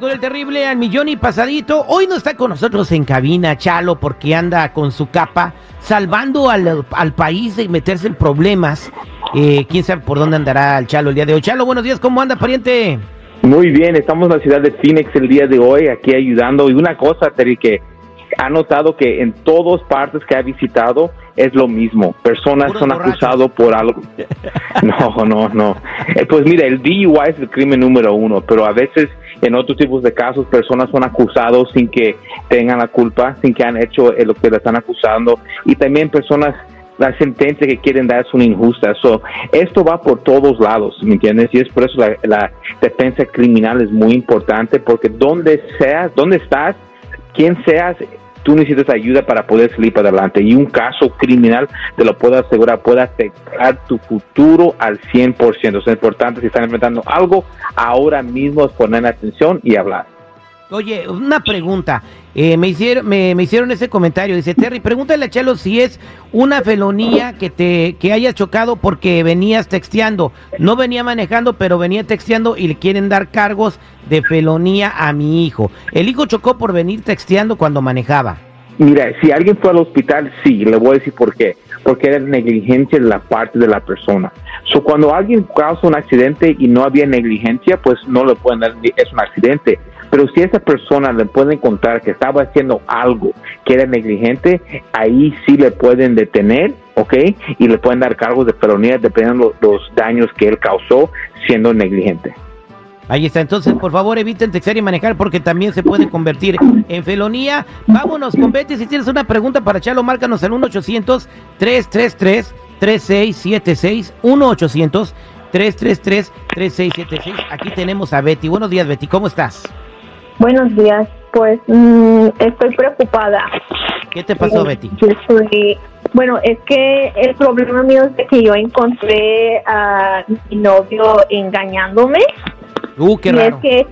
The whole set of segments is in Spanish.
con el terrible al millón y pasadito. Hoy no está con nosotros en cabina Chalo porque anda con su capa salvando al, país de meterse en problemas. Eh, quién sabe por dónde andará el Chalo el día de hoy. Chalo, buenos días, ¿cómo anda, pariente? Muy bien, estamos en la ciudad de Phoenix el día de hoy, aquí ayudando. Y una cosa, Terry, que ha notado que en todas partes que ha visitado es lo mismo. Personas son acusados por algo. No, no, no. Eh, pues mira, el DUI es el crimen número uno, pero a veces en otros tipos de casos personas son acusados sin que tengan la culpa, sin que han hecho lo que le están acusando. Y también personas la sentencia que quieren dar es una injusta. So, esto va por todos lados, ¿me entiendes? Y es por eso la, la defensa criminal es muy importante, porque donde seas, donde estás, quien seas, tú necesitas ayuda para poder salir para adelante. Y un caso criminal, te lo puedo asegurar, puede afectar tu futuro al 100%. Es importante si están enfrentando algo, ahora mismo es poner atención y hablar. Oye, una pregunta. Eh, me, hicieron, me, hicieron ese comentario. Dice Terry, pregúntale a Chelo si es una felonía que te que haya chocado porque venías texteando. No venía manejando, pero venía texteando y le quieren dar cargos de felonía a mi hijo. El hijo chocó por venir texteando cuando manejaba. Mira, si alguien fue al hospital, sí, le voy a decir por qué. Porque era negligencia de la parte de la persona. So, cuando alguien causa un accidente y no había negligencia, pues no le pueden dar, es un accidente. Pero si esa persona le pueden contar que estaba haciendo algo que era negligente, ahí sí le pueden detener, ¿ok? Y le pueden dar cargos de felonía dependiendo de los daños que él causó siendo negligente. Ahí está, entonces por favor eviten textear y manejar porque también se puede convertir en felonía. Vámonos con Betty, si tienes una pregunta para Chalo, márcanos al 1-800-333-3676, 1-800-333-3676. Aquí tenemos a Betty. Buenos días Betty, ¿cómo estás? Buenos días, pues mm, estoy preocupada. ¿Qué te pasó, Betty? bueno, es que el problema mío es que yo encontré a mi novio engañándome Uh, qué y es que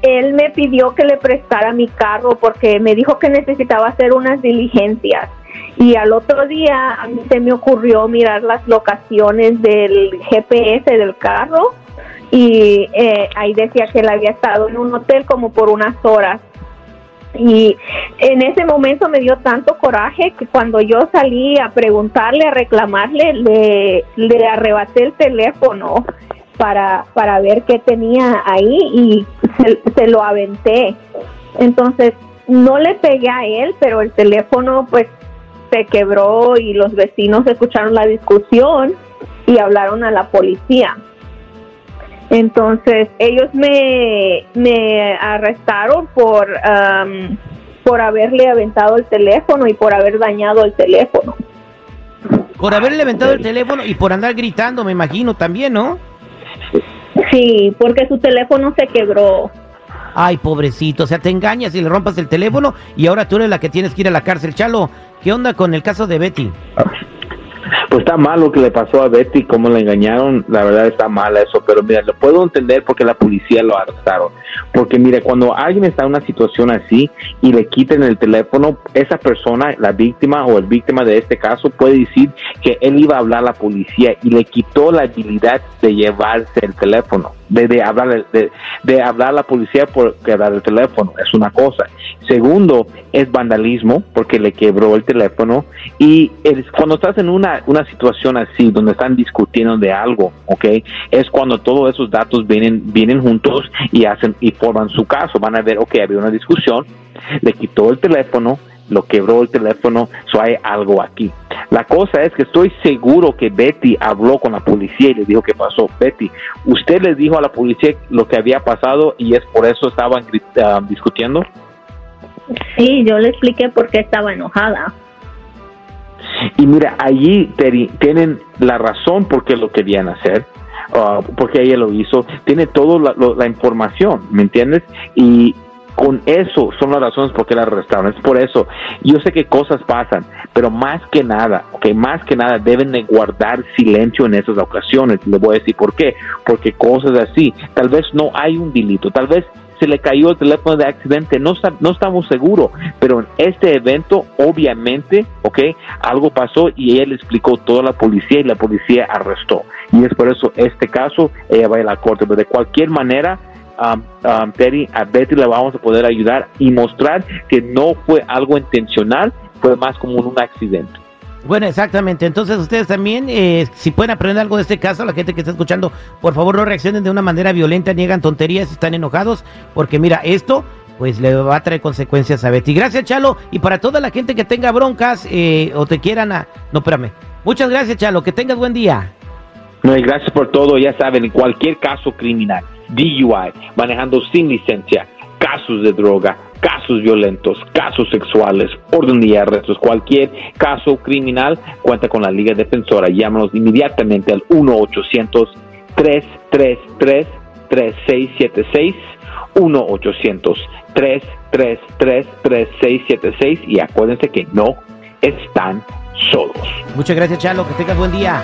él me pidió que le prestara mi carro porque me dijo que necesitaba hacer unas diligencias. Y al otro día a mí se me ocurrió mirar las locaciones del GPS del carro y eh, ahí decía que él había estado en un hotel como por unas horas. Y en ese momento me dio tanto coraje que cuando yo salí a preguntarle, a reclamarle, le, le arrebaté el teléfono para, para ver qué tenía ahí y se, lo aventé. Entonces, no le pegué a él, pero el teléfono pues se quebró y los vecinos escucharon la discusión y hablaron a la policía. Entonces, ellos me, me arrestaron por, por haberle aventado el teléfono y por haber dañado el teléfono. Por haberle aventado el teléfono y por andar gritando, me imagino también, ¿no? Sí, porque su teléfono se quebró. Ay, pobrecito, o sea, te engañas y le rompas el teléfono y ahora tú eres la que tienes que ir a la cárcel. Chalo, ¿qué onda con el caso de Betty? Pues está mal lo que le pasó a Betty, cómo la engañaron, la verdad está mal eso, pero mira, lo puedo entender porque la policía lo arrestaron. Porque mire, cuando alguien está en una situación así y le quiten el teléfono, esa persona, la víctima o el víctima de este caso, puede decir que él iba a hablar a la policía y le quitó la habilidad de llevarse el teléfono, de, de hablar, de, hablar a la policía por quebrar el teléfono, es una cosa. Segundo, es vandalismo porque le quebró el teléfono y cuando estás en una, una situación así, donde están discutiendo de algo, ¿ok? Es cuando todos esos datos vienen, vienen juntos y hacen y forman su caso. Van a ver, ok, había una discusión, le quitó el teléfono, lo quebró el teléfono, so hay algo aquí. La cosa es que estoy seguro que Betty habló con la policía y le dijo qué pasó. Betty, usted les dijo a la policía lo que había pasado y es por eso estaban ah, discutiendo. Sí, yo le expliqué por qué estaba enojada. Y mira, allí tienen la razón por qué lo querían hacer uh, porque ella lo hizo, tiene toda la, información, ¿me entiendes? Y con eso son las razones por qué la arrestaron. Es por eso. Yo sé que cosas pasan, pero más que nada, que más que nada deben de guardar silencio en esas ocasiones. Le voy a decir por qué. Porque cosas así, tal vez no hay un delito, tal vez se le cayó el teléfono de accidente, no, no estamos seguros, pero en este evento obviamente, ok, algo pasó y ella le explicó todo a la policía y la policía arrestó. Y es por eso este caso ella va a la corte, pero de cualquier manera um, um, Terry, a Betty la vamos a poder ayudar y mostrar que no fue algo intencional, fue más como un accidente. Bueno, exactamente. Entonces ustedes también, eh, si pueden aprender algo de este caso, la gente que está escuchando, por favor no reaccionen de una manera violenta, niegan tonterías, están enojados, porque mira, esto pues le va a traer consecuencias a Betty. Gracias, Chalo. Y para toda la gente que tenga broncas eh, o te quieran a... No, espérame. Muchas gracias, Chalo. Que tengas buen día. No, y gracias por todo. Ya saben, en cualquier caso criminal, DUI, manejando sin licencia, casos de droga, casos violentos, casos sexuales, orden de arrestos, cualquier caso criminal, cuenta con la Liga Defensora. Llámanos inmediatamente al 1-800-333-3676, 1-800-333-3676 y acuérdense que no están solos. Muchas gracias, Chalo. Que tengas buen día.